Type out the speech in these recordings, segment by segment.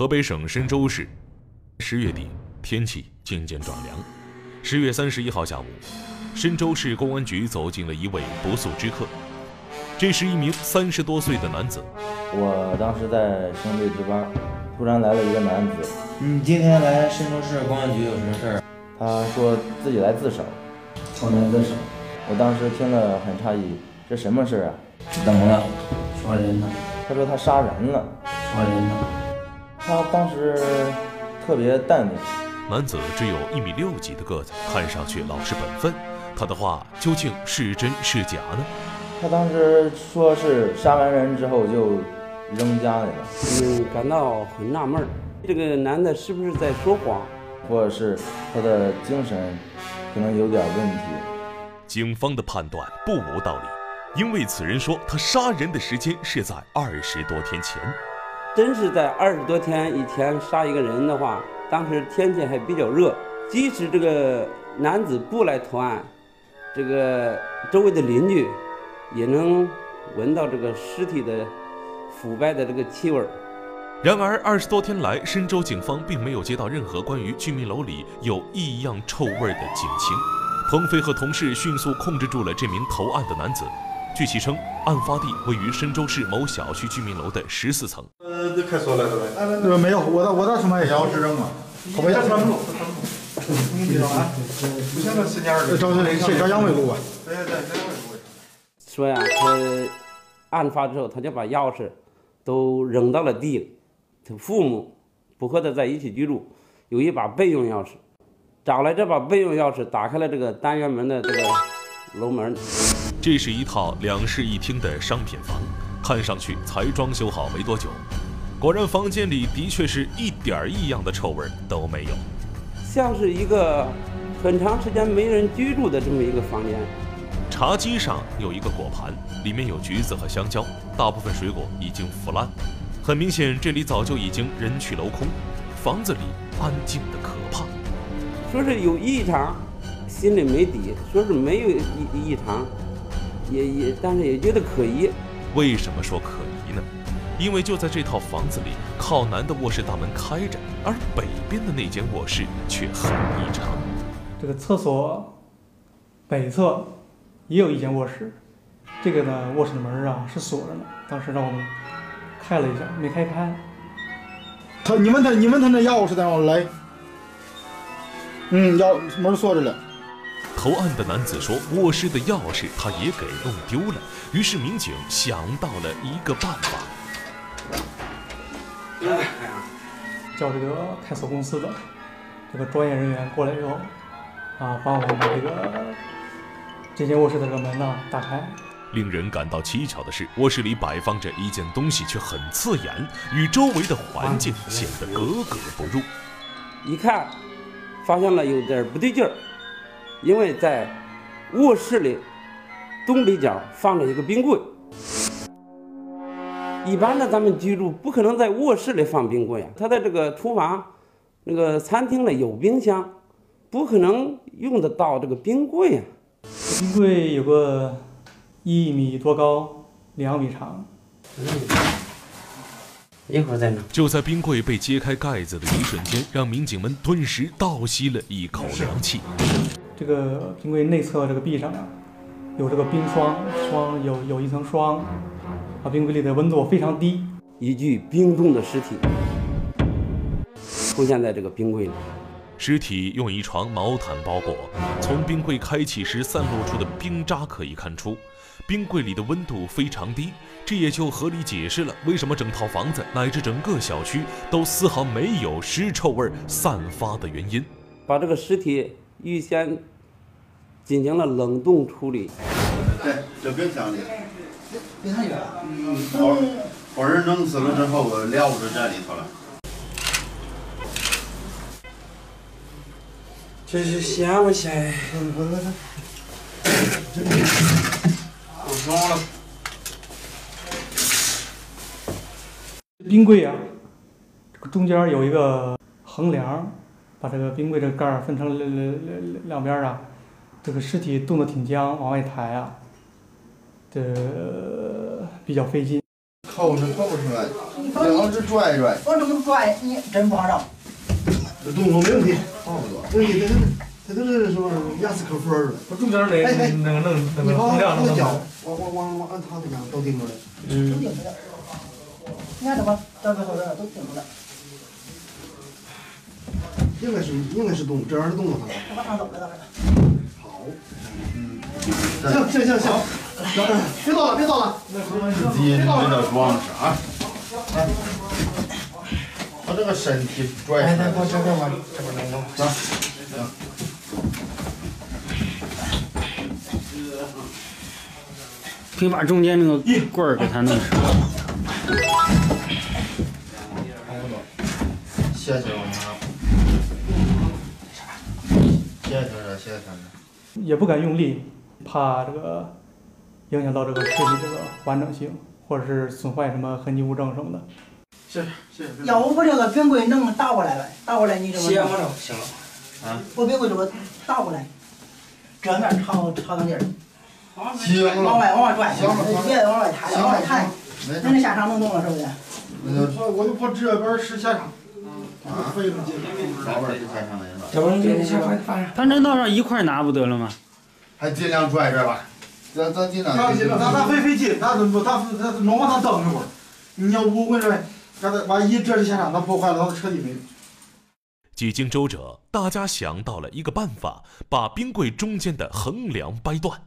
河北省深州市，十月底，天气渐渐转凉。十月三十一号下午，深州市公安局走进了一位不速之客。这是一名三十多岁的男子。我当时在省队值班，突然来了一个男子。你今天来深州市公安局有什么事儿？他说自己来自首。从哪自首？我当时听了很诧异，这什么事啊？怎么了？杀人了？他说他杀人了。杀人了？他当时特别淡定。男子只有一米六几的个子，看上去老实本分。他的话究竟是真是假呢？他当时说是杀完人之后就扔家里了。嗯，感到很纳闷，这个男的是不是在说谎，或者是他的精神可能有点问题？警方的判断不无道理，因为此人说他杀人的时间是在二十多天前。真是在二十多天以前杀一个人的话，当时天气还比较热，即使这个男子不来投案，这个周围的邻居也能闻到这个尸体的腐败的这个气味。然而，二十多天来，深州警方并没有接到任何关于居民楼里有异样臭味的警情。鹏飞和同事迅速控制住了这名投案的男子。据其称，案发地位于深州市某小区居民楼的十四层。呃，这开锁了是吧？呃，没有，我到我到什么要是扔了，我不要穿路，不穿路。你知道吗？不像那十年二十。找谁？谁找杨伟路吧？对对，杨伟路。说呀，他案发之后，他就把钥匙都扔到了地里。他父母不和他在一起居住，有一把备用钥匙，找来这把备用钥匙，打开了这个单元门的这个楼门。这是一套两室一厅的商品房，看上去才装修好没多久。果然，房间里的确是一点异样的臭味都没有，像是一个很长时间没人居住的这么一个房间。茶几上有一个果盘，里面有橘子和香蕉，大部分水果已经腐烂。很明显，这里早就已经人去楼空，房子里安静的可怕。说是有异常，心里没底；说是没有异异常。也也，但是也觉得可疑。为什么说可疑呢？因为就在这套房子里，靠南的卧室大门开着，而北边的那间卧室却很异常。这个厕所北侧也有一间卧室，这个呢，卧室的门啊是锁着的。当时让我们开了一下，没开开。他，你问他，你问他那钥匙在哪来？嗯，钥门锁着了。投案的男子说：“卧室的钥匙他也给弄丢了。”于是民警想到了一个办法，叫这个开锁公司的这个专业人员过来以后，啊，帮我们把这个这间卧室的这个门呢打开。令人感到蹊跷的是，卧室里摆放着一件东西，却很刺眼，与周围的环境显得格格不入。一看，发现了有点不对劲儿。因为在卧室里东北角放了一个冰柜，一般的咱们居住不可能在卧室里放冰柜啊。他在这个厨房、那个餐厅里有冰箱，不可能用得到这个冰柜啊。冰柜有个一米多高，两米长。一会儿再拿？就在冰柜被揭开盖子的一瞬间，让民警们顿时倒吸了一口凉气。这个冰柜内侧这个壁上啊，有这个冰霜，霜有有一层霜，啊，冰柜里的温度非常低。一具冰冻的尸体出现在这个冰柜里，尸体用一床毛毯包裹。从冰柜开启时散落出的冰渣可以看出，冰柜里的温度非常低，这也就合理解释了为什么整套房子乃至整个小区都丝毫没有尸臭味散发的原因。把这个尸体预先。进行了冷冻处理。对，这冰箱里。别太远。嗯，好，把人弄死了之后，我撂在这里头了。这是咸不咸？不爽了。冰柜啊，这个中间有一个横梁，把这个冰柜这盖儿分成两两两两边啊。这个尸体冻得挺僵，往外抬啊，这比较费劲。扣是扣不出来，要是拽一拽，往这么拽，你真不好找。这动作没问题，差不多。问题它它都是说雅思克夫似的。我中间那哎哎那个弄那个弄那个脚，往往往往按他的样都顶住了。都顶住了。你看这吧，到最后这都顶住了，应该是应该是动，这样是动作上。往上走了，到这。好，嗯，行行行行，别倒了别倒了。自己没得装饰啊。来，他这个身体拽哎，出来这边往这边弄弄。走，可以把中间那个棍儿给它弄上。斜斜往上，斜斜着谢谢着。也不敢用力，怕这个影响到这个尸体这个完整性，或者是损坏什么痕迹物证什么的。谢谢谢谢。要不把这个冰柜能倒过来呗，倒过来你怎么行了行了。我冰柜这个倒过来，这面朝朝那地儿，行往，外往外拽，行了别往外抬，往外抬，那个下场能动了是不是？那就我我就怕这边使下场，啊，费了劲。老板儿开上来了，要不然你下放放上。它能到上一块拿不得了吗？还尽量拽拽吧。咱咱尽量。他他他费费劲，他不他他弄往上蹬一会儿。你要不我说，刚才万一这是现场，他破坏了他彻底没。几经周折，大家想到了一个办法，把冰柜中间的横梁掰断。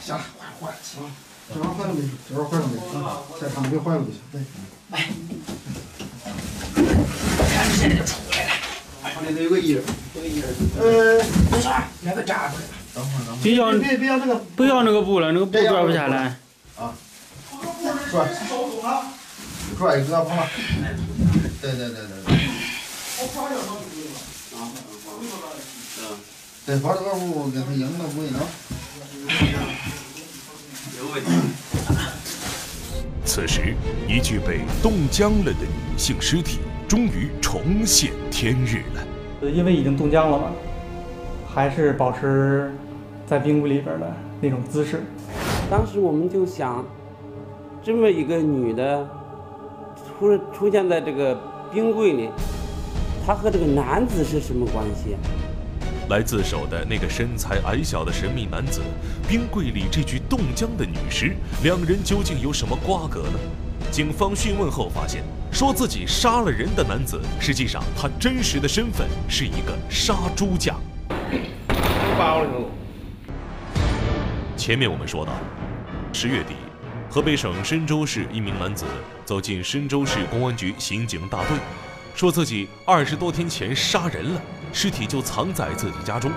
行了，坏坏了，行了，这玩意坏了没事，这玩意坏了没事，下场别坏了就行。对。现在出来了。旁边得有个印儿，有个印儿。呃，没事儿，那个扎出来。等会儿等会别要别别要那个不要那个布了，那个布拽不下来。啊拽，拽胳膊嘛。对对对对对。对，把这个屋给他赢了不一能。此时，一具被冻僵了的女性尸体终于重现天日了。呃因为已经冻僵了嘛，还是保持在冰柜里边的那种姿势。当时我们就想，这么一个女的出出现在这个冰柜里，她和这个男子是什么关系？来自首的那个身材矮小的神秘男子，冰柜里这具冻僵的女尸，两人究竟有什么瓜葛呢？警方讯问后发现，说自己杀了人的男子，实际上他真实的身份是一个杀猪匠。前面我们说到，十月底，河北省深州市一名男子走进深州市公安局刑警大队，说自己二十多天前杀人了，尸体就藏在自己家中。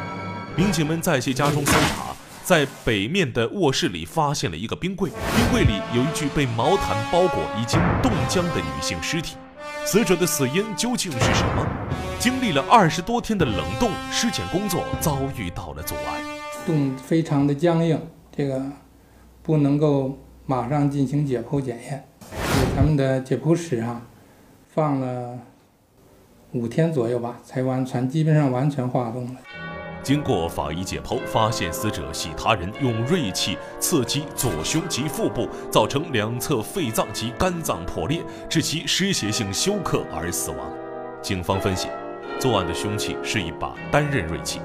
民警们在其家中搜查，在北面的卧室里发现了一个冰柜，冰柜里有一具被毛毯包裹、已经冻僵的女性尸体。死者的死因究竟是什么？经历了二十多天的冷冻，尸检工作遭遇到了阻碍。冻非常的僵硬，这个不能够马上进行解剖检验。给咱们的解剖室啊，放了五天左右吧，才完全基本上完全化冻了。经过法医解剖，发现死者系他人用锐器刺击左胸及腹部，造成两侧肺脏及肝脏破裂，致其失血性休克而死亡。警方分析，作案的凶器是一把单刃锐器。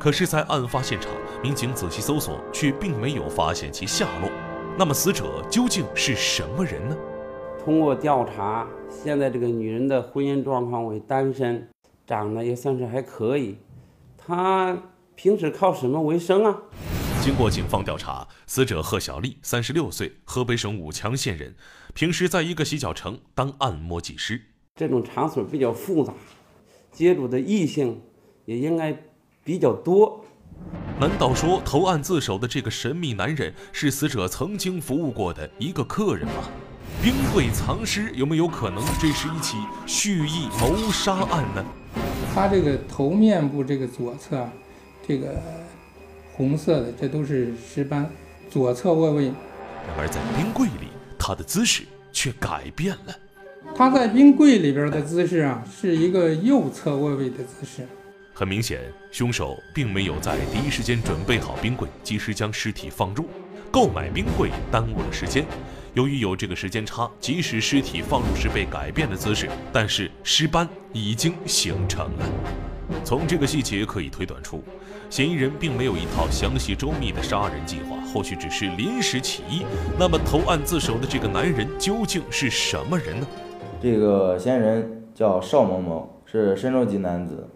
可是，在案发现场，民警仔细搜索，却并没有发现其下落。那么，死者究竟是什么人呢？通过调查，现在这个女人的婚姻状况为单身，长得也算是还可以。她平时靠什么为生啊？经过警方调查，死者贺小丽，三十六岁，河北省武强县人，平时在一个洗脚城当按摩技师。这种场所比较复杂，接触的异性也应该比较多。难道说投案自首的这个神秘男人是死者曾经服务过的一个客人吗？冰柜藏尸有没有可能这是一起蓄意谋杀案呢？他这个头面部这个左侧啊，这个红色的，这都是尸斑，左侧卧位。然而在冰柜里，他的姿势却改变了。他在冰柜里边的姿势啊，是一个右侧卧位的姿势。很明显，凶手并没有在第一时间准备好冰柜，及时将尸体放入。购买冰柜耽误了时间。由于有这个时间差，即使尸体放入时被改变的姿势，但是尸斑已经形成了。从这个细节可以推断出，嫌疑人并没有一套详细周密的杀人计划，或许只是临时起意。那么投案自首的这个男人究竟是什么人呢？这个嫌疑人叫邵某某，是深州籍男子。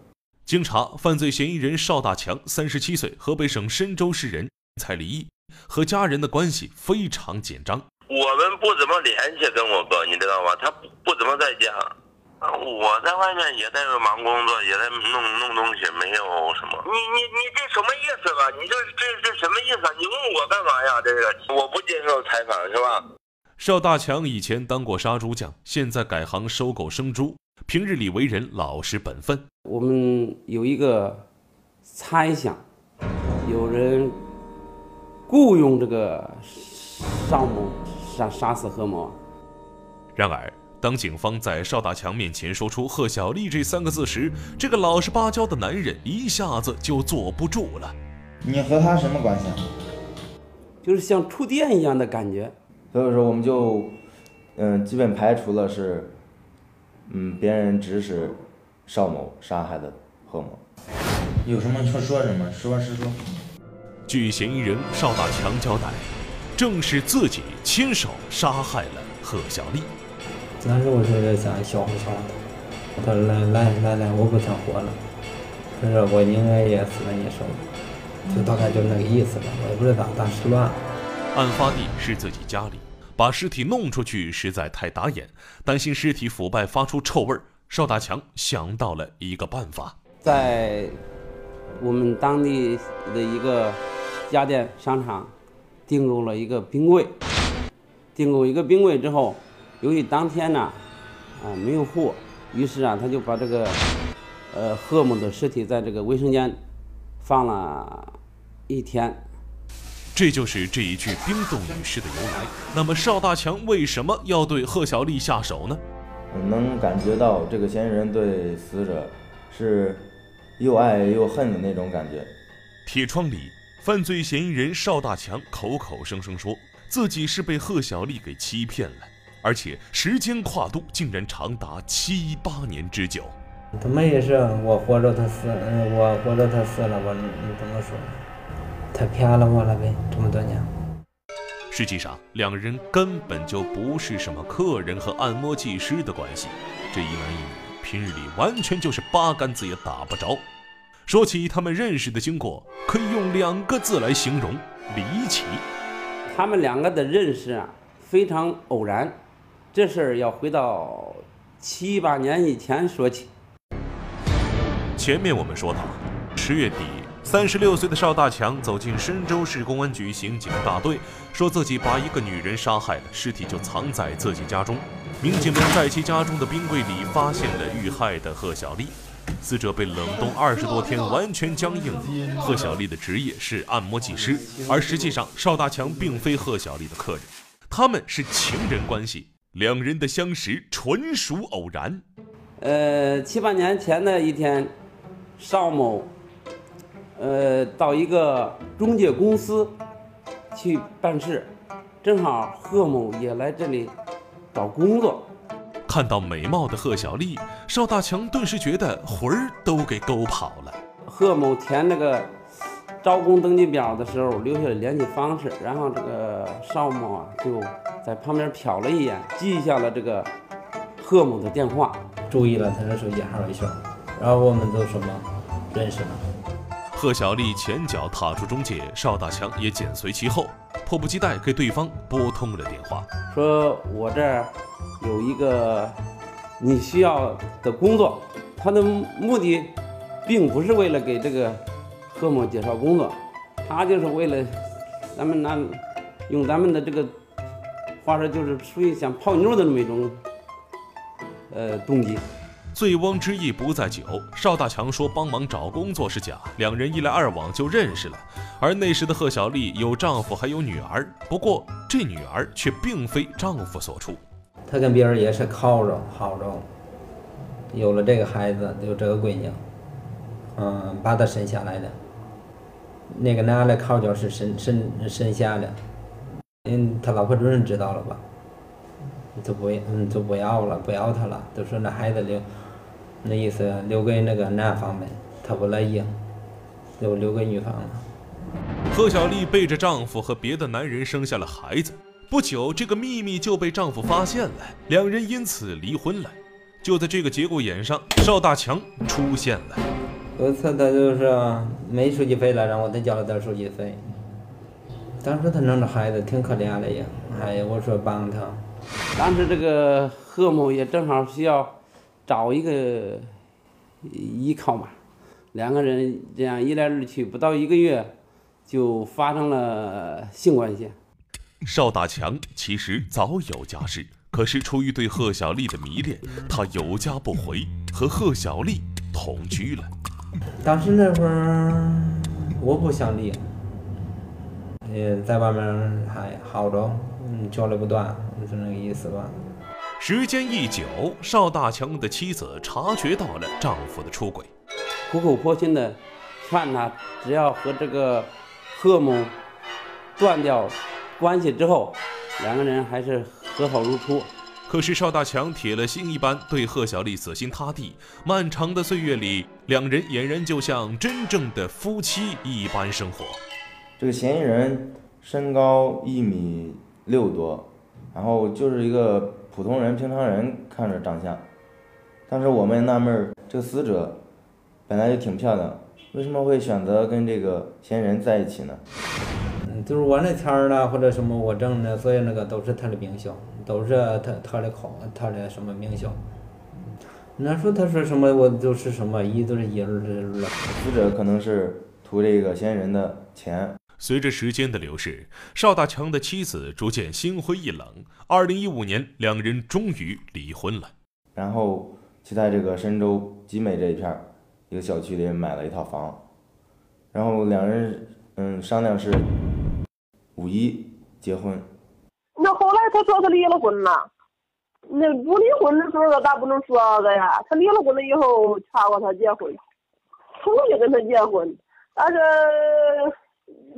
经查，犯罪嫌疑人邵大强，三十七岁，河北省深州市人，才离异，和家人的关系非常紧张。我们不怎么联系，跟我哥，你知道吗？他不不怎么在家。啊，我在外面也在忙工作，也在弄弄东西，没有什么。你你你这什么意思吧？你这这这什么意思？你问我干嘛呀？这个我不接受采访，是吧？邵大强以前当过杀猪匠，现在改行收购生猪，平日里为人老实本分。我们有一个猜想，有人雇佣这个邵某杀杀死贺某。然而，当警方在邵大强面前说出“贺小丽”这三个字时，这个老实巴交的男人一下子就坐不住了。你和他什么关系？就是像触电一样的感觉。所以说，我们就嗯，基本排除了是嗯别人指使邵某杀害的贺某。有什么就说什么，实话实说。据嫌疑人邵大强交代，正是自己亲手杀害了贺小丽。当时我就是想消唬消唬他，他说来来来来，我不想活了。他说我应该也死在你手里，就大概就那个意思吧，我也不知道，当时乱了。案发地是自己家里，把尸体弄出去实在太打眼，担心尸体腐败发出臭味儿。邵大强想到了一个办法，在我们当地的一个家电商场订购了一个冰柜。订购一个冰柜之后，由于当天呢啊没有货，于是啊他就把这个呃贺某的尸体在这个卫生间放了一天。这就是这一句冰冻女尸的由来。那么邵大强为什么要对贺小丽下手呢？能感觉到这个嫌疑人对死者是又爱又恨的那种感觉。铁窗里，犯罪嫌疑人邵大强口口声声说自己是被贺小丽给欺骗了，而且时间跨度竟然长达七八年之久。他们也是我活着，他死，嗯，我活着，他死了，我你怎么说？他骗了我了呗，这么多年。实际上，两人根本就不是什么客人和按摩技师的关系，这一男一女平日里完全就是八竿子也打不着。说起他们认识的经过，可以用两个字来形容：离奇。他们两个的认识啊，非常偶然。这事儿要回到七八年以前说起。前面我们说到，十月底。三十六岁的邵大强走进深州市公安局刑警大队，说自己把一个女人杀害了，尸体就藏在自己家中。民警们在其家中的冰柜里发现了遇害的贺小丽，死者被冷冻二十多天，完全僵硬。贺小丽的职业是按摩技师，而实际上邵大强并非贺小丽的客人，他们是情人关系，两人的相识纯属偶然。呃，七八年前的一天，邵某。呃，到一个中介公司去办事，正好贺某也来这里找工作。看到美貌的贺小丽，邵大强顿时觉得魂儿都给勾跑了。贺某填那个招工登记表的时候留下了联系方式，然后这个邵某啊就在旁边瞟了一眼，记下了这个贺某的电话，注意了他的手机号一下，然后我们就什么认识了。贺小丽前脚踏出中介，邵大强也紧随其后，迫不及待给对方拨通了电话，说：“我这儿有一个你需要的工作。”他的目的并不是为了给这个贺某介绍工作，他就是为了咱们拿用咱们的这个话说，就是属于想泡妞的那么一种呃动机。醉翁之意不在酒，邵大强说帮忙找工作是假，两人一来二往就认识了。而那时的贺小丽有丈夫还有女儿，不过这女儿却并非丈夫所出。她跟别人也是靠着好着，有了这个孩子，有这个闺女，嗯，把她生下来的。那个男的靠脚是生生生下的，嗯，他老婆主任知道了吧？就不要嗯就不要了，不要他了，都说那孩子留，那意思留给那个男方呗，他不乐意，就留给女方了。贺小丽背着丈夫和别的男人生下了孩子，不久这个秘密就被丈夫发现了，两人因此离婚了。就在这个节骨眼上，邵大强出现了。有一次他就是没手机费了，让我再交了点手机费。当时他弄着孩子挺可怜的呀，哎呀，我说帮他。当时这个贺某也正好需要找一个依靠嘛，两个人这样一来二去，不到一个月就发生了性关系。邵大强其实早有家室，可是出于对贺小丽的迷恋，他有家不回，和贺小丽同居了。当时那会儿我不想离，也在外面还好着，嗯，交流不断，就那个意思吧。时间一久，邵大强的妻子察觉到了丈夫的出轨，苦口婆心的劝他，只要和这个贺某断掉关系之后，两个人还是和好如初。可是邵大强铁了心一般对贺小丽死心塌地，漫长的岁月里，两人俨然就像真正的夫妻一般生活。这个嫌疑人身高一米六多，然后就是一个普通人、平常人看着长相。当时我们纳闷儿，这个死者本来就挺漂亮，为什么会选择跟这个嫌疑人在一起呢？嗯，就是我那钱儿呢，或者什么我挣的，所以那个都是他的名校，都是他他的考他的什么名校。那说他说什么，我就是什么一都是一儿了。死者可能是图这个嫌疑人的钱。随着时间的流逝，邵大强的妻子逐渐心灰意冷。二零一五年，两人终于离婚了。然后就在这个深州集美这一片儿一个小区里买了一套房，然后两人嗯商量是五一结婚。那后来他说他离了婚了，那不离婚的时候咋不能说的呀？他离了婚了以后劝过他结婚，同意跟他结婚，但是。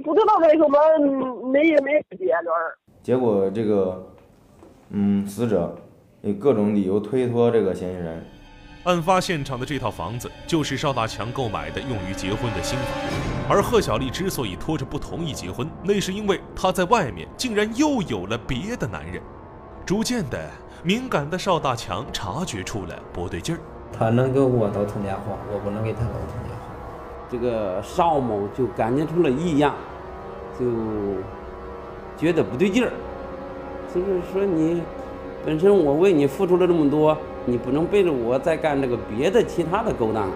不知道为什么没也没结论。结果这个，嗯，死者以各种理由推脱这个嫌疑人。案发现场的这套房子就是邵大强购买的用于结婚的新房，而贺小丽之所以拖着不同意结婚，那是因为她在外面竟然又有了别的男人。逐渐的，敏感的邵大强察觉出了不对劲儿。他能给我打通电话，我不能给他打通电话。这个邵某就感觉出了异样，就觉得不对劲儿，就是说你本身我为你付出了这么多，你不能背着我再干这个别的其他的勾当。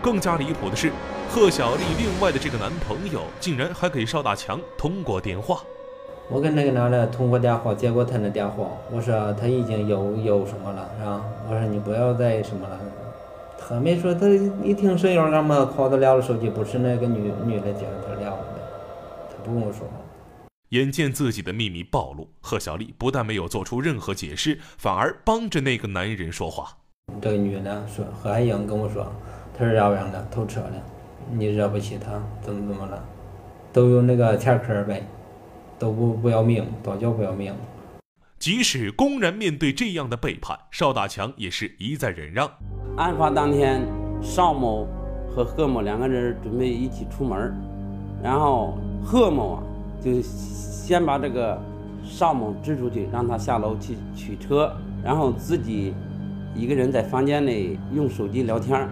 更加离谱的是，贺小丽另外的这个男朋友竟然还给邵大强通过电话。我跟那个男的通过电话接过他的电话，我说他已经有有什么了，是吧？我说你不要再什么了。他没说，他一听声音，俺们靠他聊的手机不是那个女女的接他聊的，他不跟我说话。眼见自己的秘密暴露，贺小丽不但没有做出任何解释，反而帮着那个男人说话。这个女的说：“何爱英跟我说，他是这样的，偷车的，你惹不起他，怎么怎么了？都有那个前科呗，都不不要命，多叫不要命。”即使公然面对这样的背叛，邵大强也是一再忍让。案发当天，邵某和贺某两个人准备一起出门，然后贺某啊就先把这个邵某支出去，让他下楼去取车，然后自己一个人在房间内用手机聊天。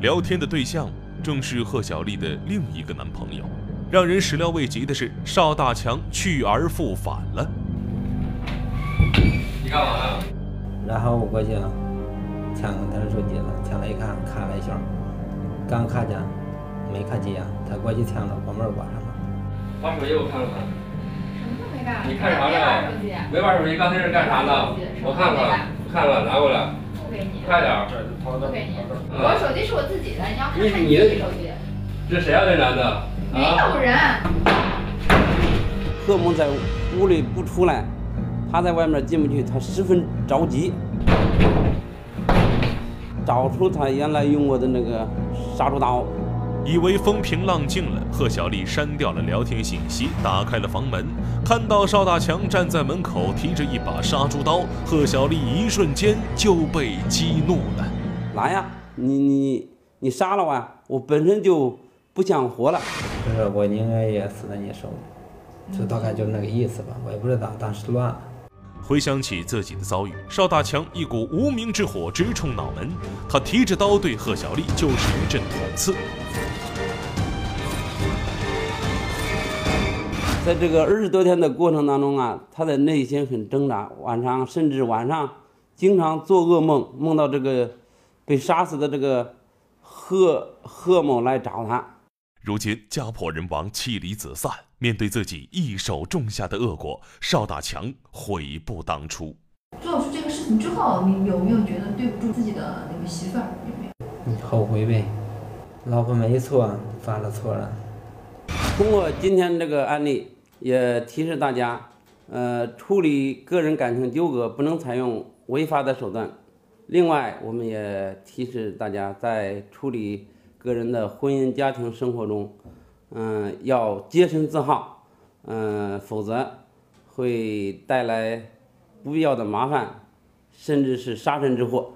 聊天的对象正是贺小丽的另一个男朋友。让人始料未及的是，邵大强去而复返了。你干嘛呀？然后我过去了，抢他的手机了，抢了一看，看了一下，刚看见，没看几眼，他过去抢了，把门关上了。把手机我看看。什么都没干。你看啥呢？没玩手机，刚才是干啥呢？我看看，看看，拿过来。不给你。快点。不给你。我手机是我自己的，你要看看你的手机。这谁啊？这男的？没有人。贺某在屋里不出来。他在外面进不去，他十分着急，找出他原来用过的那个杀猪刀，以为风平浪静了，贺小丽删掉了聊天信息，打开了房门，看到邵大强站在门口，提着一把杀猪刀，贺小丽一瞬间就被激怒了。来呀，你你你杀了我呀！我本身就不想活了。就是，我应该也死在你手里，就大概就是那个意思吧。我也不知道，当时乱了。回想起自己的遭遇，邵大强一股无名之火直冲脑门，他提着刀对贺小丽就是一阵捅刺。在这个二十多天的过程当中啊，他的内心很挣扎，晚上甚至晚上经常做噩梦，梦到这个被杀死的这个贺贺某来找他。如今家破人亡，妻离子散，面对自己一手种下的恶果，邵大强悔不当初。做出这个事情之后，你有没有觉得对不住自己的那个媳妇儿？有没有？你后悔呗，老婆没错，犯了错了。通过今天这个案例，也提示大家，呃，处理个人感情纠葛不能采用违法的手段。另外，我们也提示大家，在处理个人的婚姻家庭生活中，嗯、要洁身自好，嗯、否则会带来不必要的麻烦，甚至是杀身之祸。